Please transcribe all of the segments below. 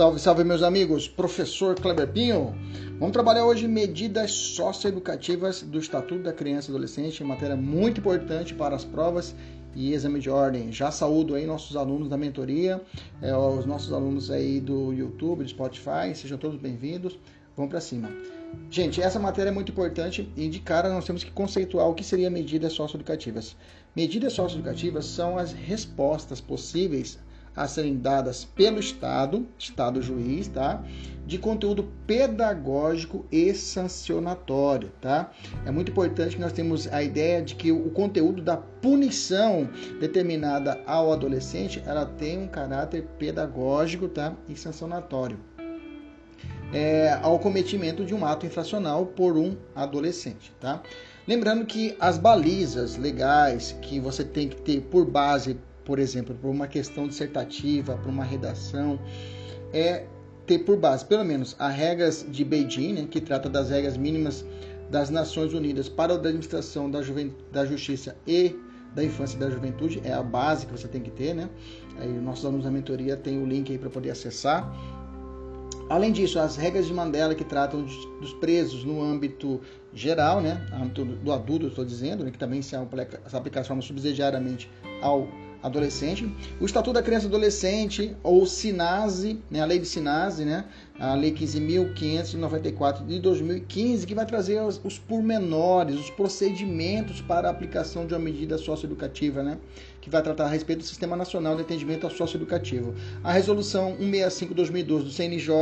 Salve, salve, meus amigos. Professor Kleber Pinho. Vamos trabalhar hoje medidas socioeducativas do Estatuto da Criança e Adolescente, matéria muito importante para as provas e exame de ordem. Já saúdo aí nossos alunos da mentoria, é, os nossos alunos aí do YouTube, do Spotify, sejam todos bem-vindos. Vamos para cima. Gente, essa matéria é muito importante e de cara nós temos que conceituar o que seria medidas socioeducativas. Medidas socioeducativas são as respostas possíveis a serem dadas pelo Estado, Estado juiz, tá? De conteúdo pedagógico e sancionatório, tá? É muito importante que nós temos a ideia de que o conteúdo da punição determinada ao adolescente, ela tem um caráter pedagógico, tá? E sancionatório. É, ao cometimento de um ato infracional por um adolescente, tá? Lembrando que as balizas legais que você tem que ter por base por exemplo, por uma questão dissertativa, por uma redação, é ter por base, pelo menos, as regras de Beijing, né, que trata das regras mínimas das Nações Unidas para a administração da, da justiça e da infância e da juventude, é a base que você tem que ter, né? Aí nossos alunos da mentoria tem o link aí para poder acessar. Além disso, as regras de Mandela que tratam dos presos no âmbito geral, né? âmbito do adulto, estou dizendo, né? que também se aplica, se aplica de forma subsidiariamente ao adolescente, o Estatuto da Criança e Adolescente, ou SINASE, né, a lei de SINASE, né, a lei 15.594 de 2015, que vai trazer os, os pormenores, os procedimentos para a aplicação de uma medida socioeducativa, né, que vai tratar a respeito do Sistema Nacional de Atendimento Socioeducativo. A resolução 165-2012 do CNJ,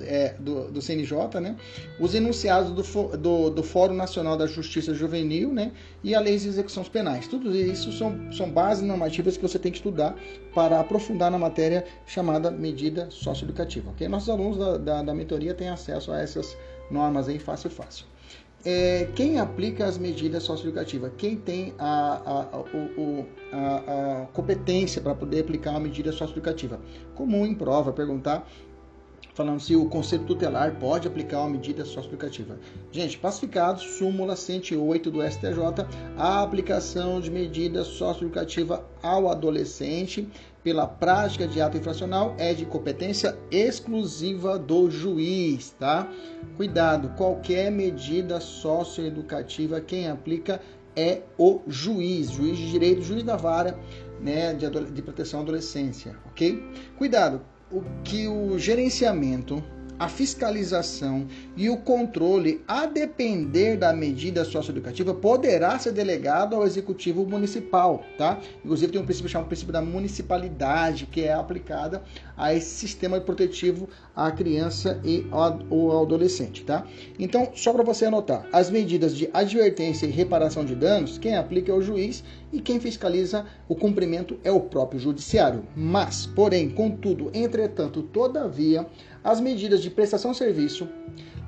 é, do, do, CNJ, né, os enunciados do, do, do Fórum Nacional da Justiça Juvenil, né, e a lei de execuções penais. Tudo isso são, são bases normativas que você tem que estudar para aprofundar na matéria chamada medida socioeducativa. Okay? Nossos alunos da, da, da mentoria têm acesso a essas normas aí fácil fácil é, quem aplica as medidas socioeducativas, quem tem a, a, o, a, a competência para poder aplicar uma medida socioeducativa. Comum em prova perguntar falando se o Conselho Tutelar pode aplicar uma medida socioeducativa. Gente, pacificado, súmula 108 do STJ, a aplicação de medida socioeducativa ao adolescente pela prática de ato infracional é de competência exclusiva do juiz, tá? Cuidado, qualquer medida socioeducativa quem aplica é o juiz, juiz de direito, juiz da vara, né, de, de proteção à adolescência, ok? Cuidado, o que o gerenciamento, a fiscalização e o controle, a depender da medida socioeducativa, poderá ser delegado ao executivo municipal, tá? Inclusive tem um princípio chamado princípio da municipalidade, que é aplicada a esse sistema protetivo à criança e ao adolescente, tá? Então, só para você anotar, as medidas de advertência e reparação de danos, quem aplica é o juiz e quem fiscaliza o cumprimento é o próprio judiciário. Mas, porém, contudo, entretanto, todavia, as medidas de prestação de serviço,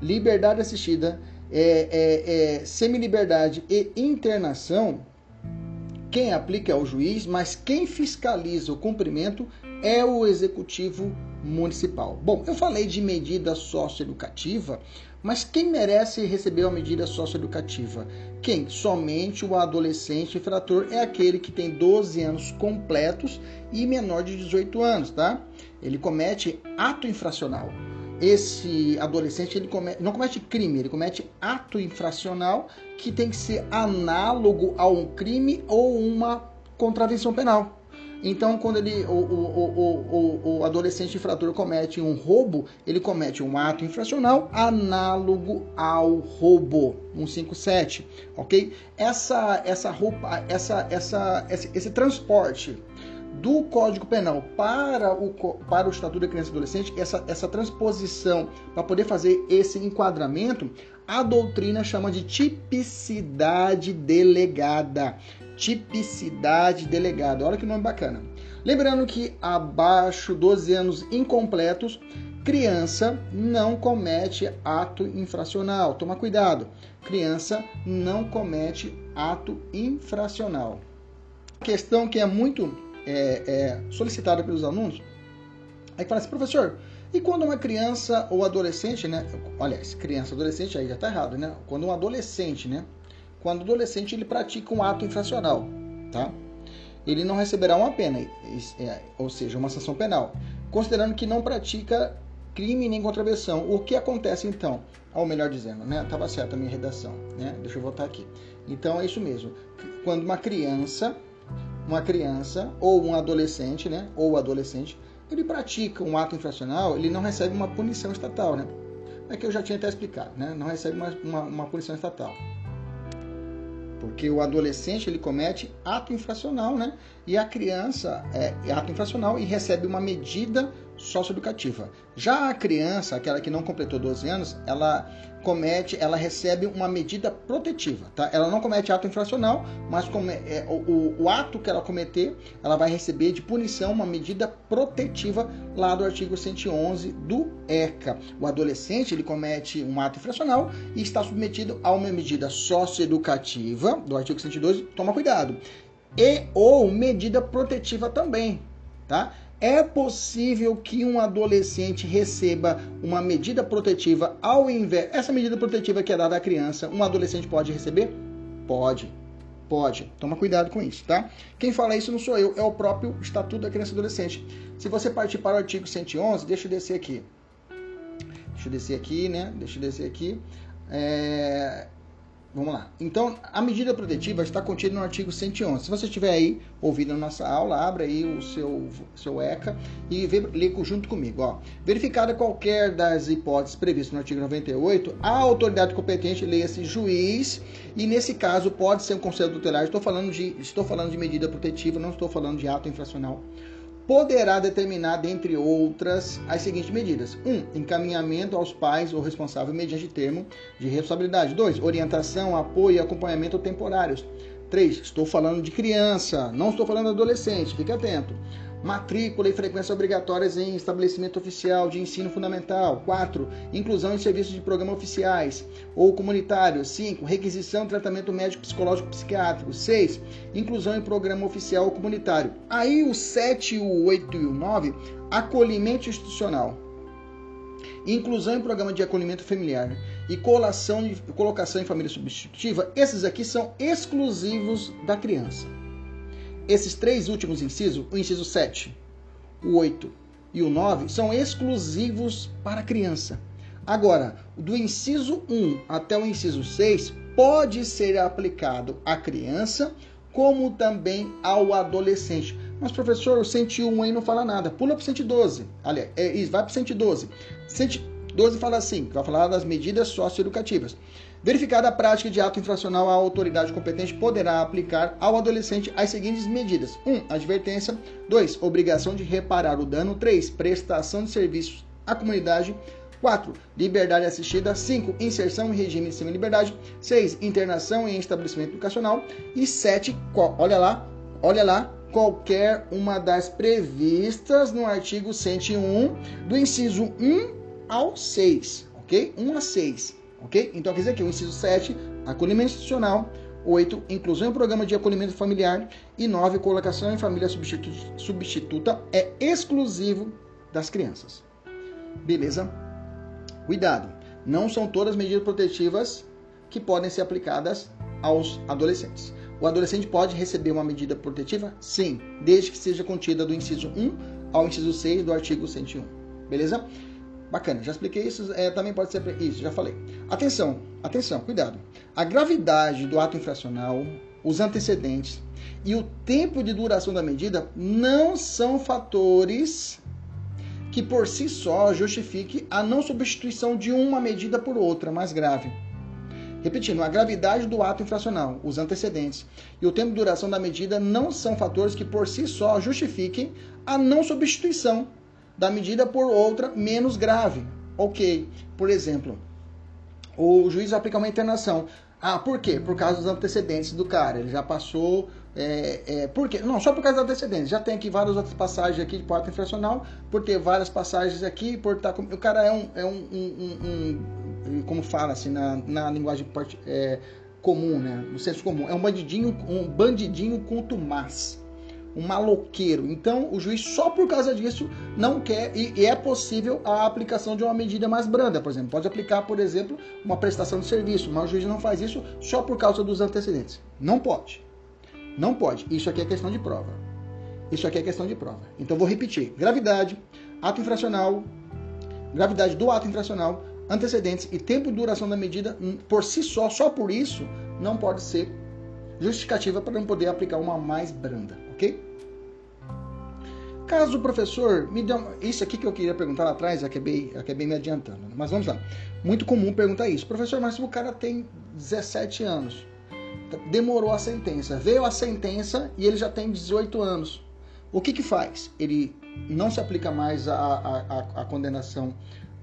liberdade assistida, é, é, é, semi-liberdade e internação, quem aplica é o juiz, mas quem fiscaliza o cumprimento é o executivo municipal. Bom, eu falei de medida socioeducativa, mas quem merece receber uma medida socioeducativa? Quem? Somente o adolescente infrator é aquele que tem 12 anos completos e menor de 18 anos, tá? Ele comete ato infracional. Esse adolescente ele não comete crime, ele comete ato infracional que tem que ser análogo a um crime ou uma contravenção penal. Então, quando ele, o, o, o, o, adolescente infrator comete um roubo, ele comete um ato infracional análogo ao roubo, 157, ok? Essa, essa roupa, essa, essa, esse, esse transporte do Código Penal para o, para o Estatuto da Criança e Adolescente, essa, essa transposição para poder fazer esse enquadramento, a doutrina chama de tipicidade delegada. Tipicidade delegada. Olha que nome bacana. Lembrando que abaixo 12 anos incompletos, criança não comete ato infracional. Toma cuidado. Criança não comete ato infracional. Questão que é muito é, é, solicitada pelos alunos, aí fala assim, professor, e quando uma criança ou adolescente, né? Aliás, criança, adolescente aí já tá errado, né? Quando um adolescente, né? Quando adolescente ele pratica um ato infracional, tá? Ele não receberá uma pena, é, ou seja, uma sanção penal, considerando que não pratica crime nem contravenção. O que acontece então? Ou melhor dizendo, né? Tava certa a minha redação, né? Deixa eu voltar aqui. Então é isso mesmo. Quando uma criança, uma criança ou um adolescente, né? Ou adolescente, ele pratica um ato infracional, ele não recebe uma punição estatal, né? É que eu já tinha até explicado, né? Não recebe uma, uma, uma punição estatal. Porque o adolescente ele comete ato infracional, né? E a criança é, é ato infracional e recebe uma medida socioeducativa. Já a criança, aquela que não completou 12 anos, ela comete, ela recebe uma medida protetiva, tá? Ela não comete ato infracional, mas come, é, o, o, ato que ela cometer, ela vai receber de punição uma medida protetiva lá do artigo 111 do ECA. O adolescente, ele comete um ato infracional e está submetido a uma medida socioeducativa do artigo 112, toma cuidado. E ou medida protetiva também, tá? É possível que um adolescente receba uma medida protetiva ao invés. Essa medida protetiva que é dada à criança, um adolescente pode receber? Pode. Pode. Toma cuidado com isso, tá? Quem fala isso não sou eu, é o próprio Estatuto da Criança e Adolescente. Se você partir para o artigo 111, deixa eu descer aqui. Deixa eu descer aqui, né? Deixa eu descer aqui. É... Vamos lá. Então, a medida protetiva está contida no artigo 111. Se você estiver aí ouvindo a nossa aula, abra aí o seu, seu ECA e vê, lê junto comigo. Ó. Verificada qualquer das hipóteses previstas no artigo 98, a autoridade competente leia-se juiz e, nesse caso, pode ser um conselho tutelar. Estou falando, de, estou falando de medida protetiva, não estou falando de ato infracional poderá determinar, dentre outras, as seguintes medidas: 1. Um, encaminhamento aos pais ou responsável mediante termo de responsabilidade. 2. Orientação, apoio e acompanhamento temporários. 3. Estou falando de criança, não estou falando de adolescente, fique atento matrícula e frequência obrigatórias em estabelecimento oficial de ensino fundamental. 4. Inclusão em serviços de programa oficiais ou comunitários. 5. Requisição de tratamento médico, psicológico psiquiátrico. 6. Inclusão em programa oficial ou comunitário. Aí o 7, o 8 e o 9, acolhimento institucional. Inclusão em programa de acolhimento familiar e colação colocação em família substitutiva, esses aqui são exclusivos da criança. Esses três últimos incisos, o inciso 7, o 8 e o 9, são exclusivos para a criança. Agora, do inciso 1 até o inciso 6 pode ser aplicado à criança, como também ao adolescente. Mas, professor, o 101 aí não fala nada. Pula para o 112. Aliás, é, vai para o 112. 112 fala assim, vai falar das medidas socioeducativas. Verificada a prática de ato infracional, a autoridade competente poderá aplicar ao adolescente as seguintes medidas: 1. Um, advertência. 2. Obrigação de reparar o dano. 3. Prestação de serviços à comunidade. 4. Liberdade assistida. 5. Inserção em regime de semi-liberdade. 6. Internação em estabelecimento educacional. E 7. Olha lá, olha lá, qualquer uma das previstas no artigo 101, do inciso 1 ao 6. Ok? 1 a 6. Ok? Então quer dizer que o inciso 7, acolhimento institucional. 8. Inclusão em programa de acolhimento familiar. E 9. Colocação em família substituta é exclusivo das crianças. Beleza? Cuidado! Não são todas medidas protetivas que podem ser aplicadas aos adolescentes. O adolescente pode receber uma medida protetiva? Sim, desde que seja contida do inciso 1 ao inciso 6 do artigo 101. Beleza? Bacana, já expliquei isso, é, também pode ser isso, já falei. Atenção, atenção, cuidado. A gravidade do ato infracional, os antecedentes e o tempo de duração da medida não são fatores que por si só justifique a não substituição de uma medida por outra mais grave. Repetindo, a gravidade do ato infracional, os antecedentes e o tempo de duração da medida não são fatores que por si só justifiquem a não substituição da medida por outra menos grave. Ok, por exemplo, o juiz aplica uma internação. Ah, por quê? Por causa dos antecedentes do cara. Ele já passou. É, é, por quê? Não, só por causa dos antecedentes. Já tem aqui várias outras passagens aqui de porta infracional, por ter várias passagens aqui, por estar. Tá o cara é um. É um, um, um como fala assim na, na linguagem é, comum, né? No senso comum. É um bandidinho, um bandidinho contumaz um maloqueiro. Então, o juiz, só por causa disso, não quer e, e, é possível a aplicação de uma medida mais branda, por exemplo. Pode aplicar, por exemplo, uma prestação de serviço, mas o juiz não faz isso só por causa dos antecedentes. Não pode. Não pode. Isso aqui é questão de prova. Isso aqui é questão de prova. Então, vou repetir: gravidade, ato infracional, gravidade do ato infracional, antecedentes e tempo de duração da medida, hum, por si só, só por isso, não pode ser justificativa para não poder aplicar uma mais branda, ok? Caso o professor me dê uma... Isso aqui que eu queria perguntar lá atrás, acabei, acabei me adiantando. Né? Mas vamos lá. Muito comum perguntar isso. Professor, mas o cara tem 17 anos. Demorou a sentença. Veio a sentença e ele já tem 18 anos. O que que faz? Ele não se aplica mais a, a, a, a condenação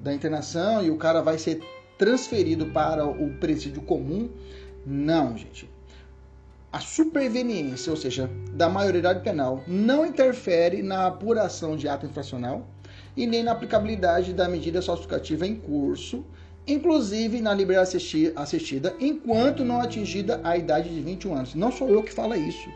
da internação e o cara vai ser transferido para o presídio comum? Não, gente a superveniência, ou seja, da maioridade penal, não interfere na apuração de ato infracional e nem na aplicabilidade da medida socioeducativa em curso, inclusive na liberdade assistida, enquanto não atingida a idade de 21 anos. Não sou eu que falo isso,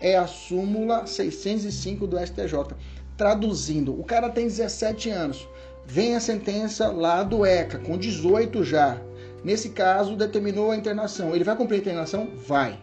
é a súmula 605 do STJ. Traduzindo, o cara tem 17 anos, vem a sentença lá do ECA, com 18 já. Nesse caso, determinou a internação. Ele vai cumprir a internação? Vai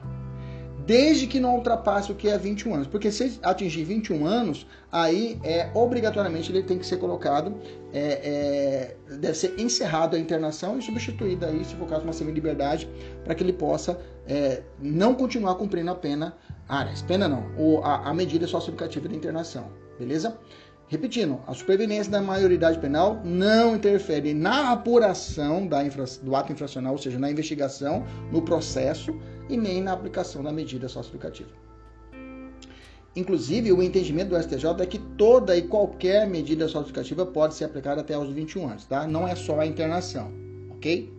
desde que não ultrapasse o que é 21 anos. Porque se atingir 21 anos, aí é obrigatoriamente ele tem que ser colocado, é, é, deve ser encerrado a internação e substituída aí, se for caso, uma semi-liberdade, para que ele possa é, não continuar cumprindo a pena, ah, pena não, ou a, a medida socioeducativa de internação, beleza? Repetindo, a superveniência da maioridade penal não interfere na apuração da infra, do ato infracional, ou seja, na investigação, no processo e nem na aplicação da medida socioeducativa. Inclusive, o entendimento do STJ é que toda e qualquer medida socioeducativa pode ser aplicada até os 21 anos, tá? Não é só a internação, ok?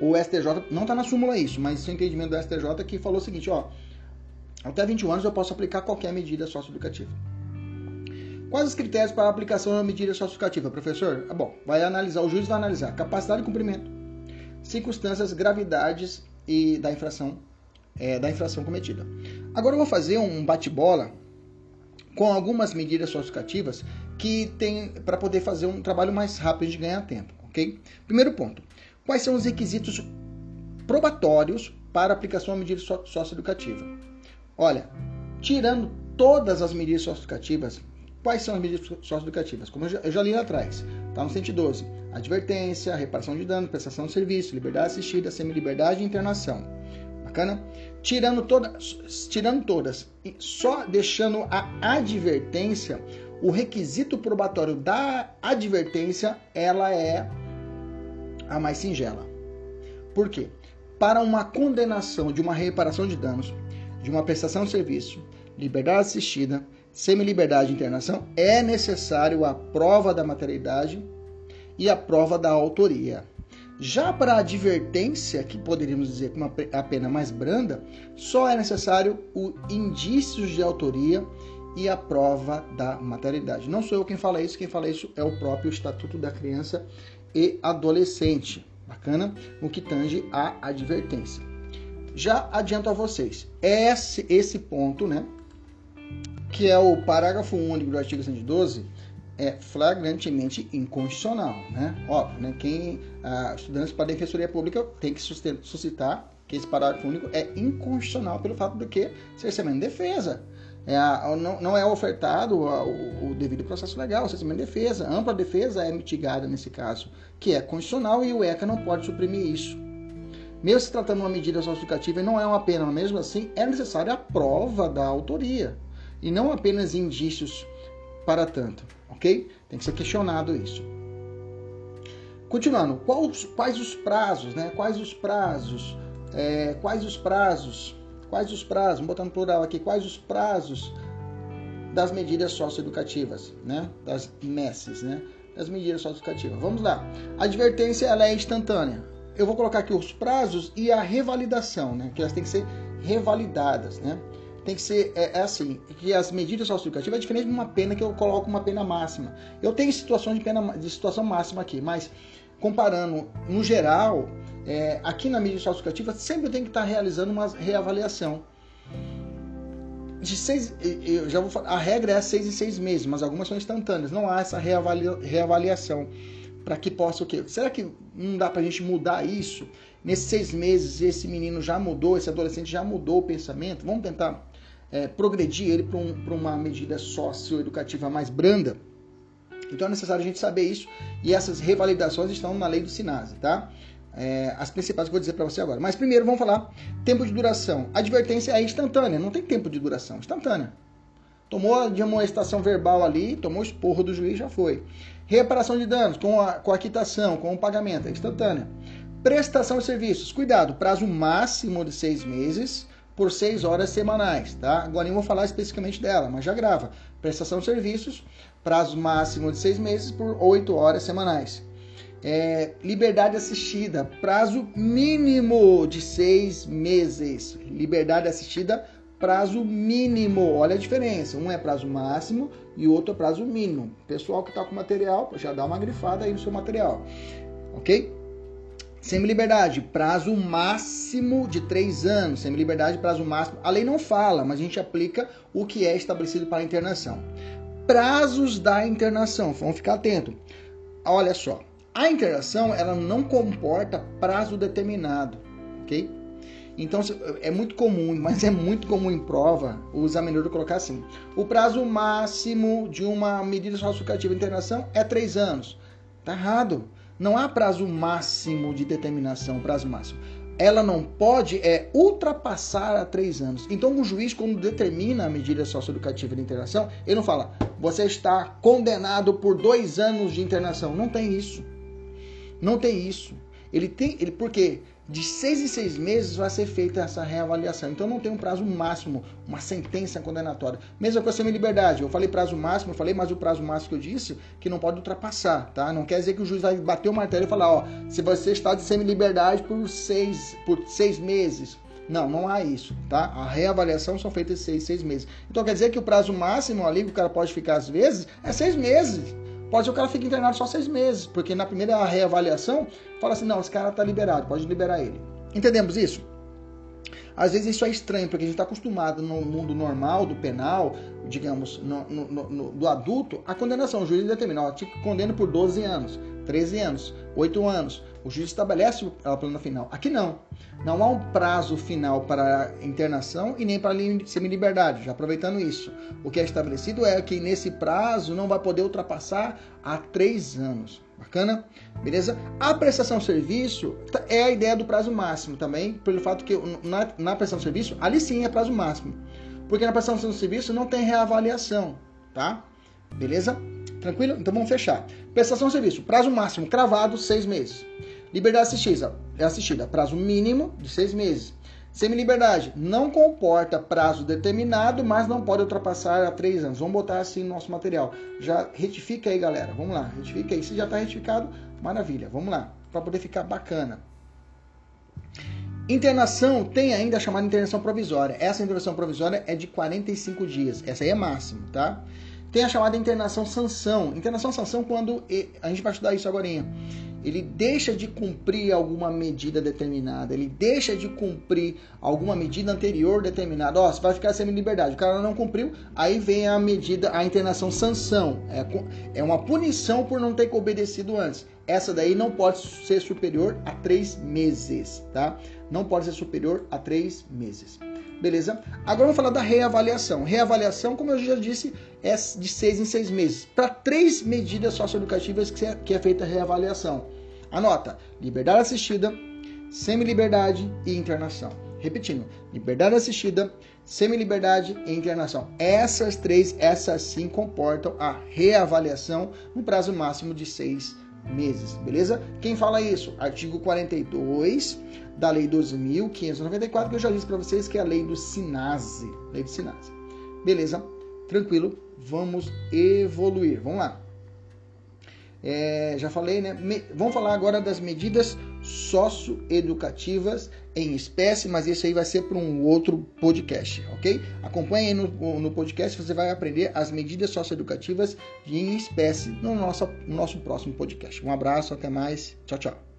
O STJ, não está na súmula isso, mas o entendimento do STJ é que falou o seguinte, ó, até 21 anos eu posso aplicar qualquer medida socioeducativa. Quais os critérios para a aplicação da medida socioeducativa, professor? Ah, bom, vai analisar, o juiz vai analisar capacidade de cumprimento, circunstâncias, gravidades e da infração, é, da infração cometida. Agora eu vou fazer um bate-bola com algumas medidas socioeducativas que tem para poder fazer um trabalho mais rápido de ganhar tempo, ok? Primeiro ponto: quais são os requisitos probatórios para aplicação da medida socioeducativa? Olha, tirando todas as medidas socioeducativas Quais são as medidas socioeducativas? Como eu já, eu já li lá atrás, está no 112. Advertência, reparação de dano, prestação de serviço, liberdade assistida, semi-liberdade e internação. Bacana? Tirando, toda, tirando todas, só deixando a advertência, o requisito probatório da advertência, ela é a mais singela. Por quê? Para uma condenação de uma reparação de danos, de uma prestação de serviço, liberdade assistida, semi-liberdade e internação, é necessário a prova da materialidade e a prova da autoria. Já para a advertência, que poderíamos dizer com a pena mais branda, só é necessário o indícios de autoria e a prova da materialidade. Não sou eu quem fala isso, quem fala isso é o próprio Estatuto da Criança e Adolescente. Bacana? No que tange a advertência. Já adianto a vocês, esse, esse ponto, né? Que é o parágrafo único do artigo 112, é flagrantemente inconstitucional, né? Óbvio, né? Quem ah, estudantes para a defensoria pública tem que suscitar que esse parágrafo único é inconstitucional pelo fato de que cerceamento de defesa. É a, não, não, é ofertado a, o, o, devido processo legal, cerceamento de defesa. Ampla defesa é mitigada nesse caso, que é constitucional e o ECA não pode suprimir isso. Mesmo se tratando de uma medida justificativa e não é uma pena, mesmo assim é necessária a prova da autoria e não apenas indícios para tanto, ok? Tem que ser questionado isso. Continuando, quais, quais os prazos, né? Quais os prazos? É, quais os prazos? Quais os prazos? Vamos botar no plural aqui. Quais os prazos das medidas socioeducativas, né? Das MESs, né? Das medidas socioeducativas. Vamos lá. A advertência ela é instantânea. Eu vou colocar aqui os prazos e a revalidação, né? Que elas têm que ser revalidadas, né? Tem que ser é, é assim, que as medidas socioeducativas é diferente de uma pena que eu coloco uma pena máxima. Eu tenho situações de pena de situação máxima aqui, mas comparando no geral, é, aqui na medida socioeducativa sempre tem que estar realizando uma reavaliação. De seis, eu já vou falar, a regra é seis em seis meses, mas algumas são instantâneas. Não há essa reavalia, reavaliação para que possa o quê? Será que não dá para a gente mudar isso? Nesses seis meses, esse menino já mudou, esse adolescente já mudou o pensamento. Vamos tentar é, progredir ele para um, uma medida socioeducativa mais branda. Então é necessário a gente saber isso e essas revalidações estão na lei do SINASE, tá? É, as principais que eu vou dizer para você agora. Mas primeiro vamos falar tempo de duração. Advertência é instantânea, não tem tempo de duração, instantânea. Tomou de uma estação verbal ali, tomou esporro do juiz, já foi. Reparação de danos com a, com a quitação, com o pagamento, é instantânea. Prestação de serviços, cuidado, prazo máximo de seis meses por seis horas semanais, tá? Agora eu vou falar especificamente dela, mas já grava. Prestação de serviços, prazo máximo de seis meses por oito horas semanais. É, liberdade assistida, prazo mínimo de seis meses. Liberdade assistida, prazo mínimo. Olha a diferença. Um é prazo máximo e o outro é prazo mínimo. Pessoal que está com material, já dá uma grifada aí no seu material. Ok? Semi-liberdade, prazo máximo de três anos. Semi-liberdade, prazo máximo. A lei não fala, mas a gente aplica o que é estabelecido para a internação. Prazos da internação, vamos ficar atento. Olha só, a internação ela não comporta prazo determinado, ok? Então é muito comum, mas é muito comum em prova o examinador colocar assim: o prazo máximo de uma medida socioeducativa de internação é três anos. Tá errado. Não há prazo máximo de determinação, prazo máximo. Ela não pode é ultrapassar a três anos. Então, o juiz, quando determina a medida socioeducativa de internação, ele não fala, você está condenado por dois anos de internação. Não tem isso. Não tem isso. Ele tem, ele porque de seis em seis meses vai ser feita essa reavaliação. Então não tem um prazo máximo, uma sentença condenatória. Mesma coisa com liberdade. Eu falei prazo máximo, eu falei, mas o prazo máximo que eu disse que não pode ultrapassar, tá? Não quer dizer que o juiz vai bater o martelo e falar, ó, se você está de semi-liberdade por seis, por seis meses. Não, não há isso, tá? A reavaliação são feitas seis, seis meses. Então quer dizer que o prazo máximo ali que o cara pode ficar às vezes é seis meses. Pode ser o cara fique internado só seis meses, porque na primeira reavaliação fala assim, não, esse cara está liberado, pode liberar ele. Entendemos isso? Às vezes isso é estranho, porque a gente está acostumado no mundo normal, do penal, digamos, no, no, no, do adulto, a condenação. O juiz determina, ó, te condena por 12 anos, 13 anos, 8 anos. O juiz estabelece a plana final. Aqui não. Não há um prazo final para internação e nem para semi-liberdade. Já aproveitando isso, o que é estabelecido é que nesse prazo não vai poder ultrapassar a 3 anos. Bacana? Beleza? A prestação de serviço tá, é a ideia do prazo máximo também, pelo fato que na, na prestação de serviço, ali sim é prazo máximo. Porque na prestação de serviço não tem reavaliação, tá? Beleza? Tranquilo? Então vamos fechar. Prestação de serviço, prazo máximo cravado, seis meses. Liberdade assistida, é assistida, prazo mínimo de seis meses. Semi-liberdade não comporta prazo determinado, mas não pode ultrapassar a três anos. Vamos botar assim no nosso material. Já retifica aí, galera. Vamos lá, retifica aí. Se já está retificado, maravilha. Vamos lá, para poder ficar bacana. Internação tem ainda a chamada internação provisória. Essa internação provisória é de 45 dias. Essa aí é máximo, tá? Tem a chamada internação sanção. Internação sanção quando a gente vai estudar isso agora. Ele deixa de cumprir alguma medida determinada, ele deixa de cumprir alguma medida anterior determinada. Ó, você vai ficar sem liberdade. O cara não cumpriu, aí vem a medida, a internação sanção. É, é uma punição por não ter obedecido antes. Essa daí não pode ser superior a três meses, tá? Não pode ser superior a três meses. Beleza? Agora vamos falar da reavaliação. Reavaliação, como eu já disse, é de seis em seis meses. Para três medidas socioeducativas que é, que é feita a reavaliação. Anota: liberdade assistida, semi-liberdade e internação. Repetindo: liberdade assistida, semi-liberdade e internação. Essas três, essas sim comportam a reavaliação no prazo máximo de seis meses, beleza? Quem fala isso? Artigo 42 da Lei 12.594, que eu já disse para vocês que é a lei do SINASE. Lei do SINASE. Beleza? Tranquilo? Vamos evoluir. Vamos lá. É, já falei, né? Me, vamos falar agora das medidas socioeducativas em espécie, mas isso aí vai ser para um outro podcast, ok? Acompanhe aí no, no podcast, você vai aprender as medidas socioeducativas em espécie no nosso, no nosso próximo podcast. Um abraço, até mais, tchau, tchau.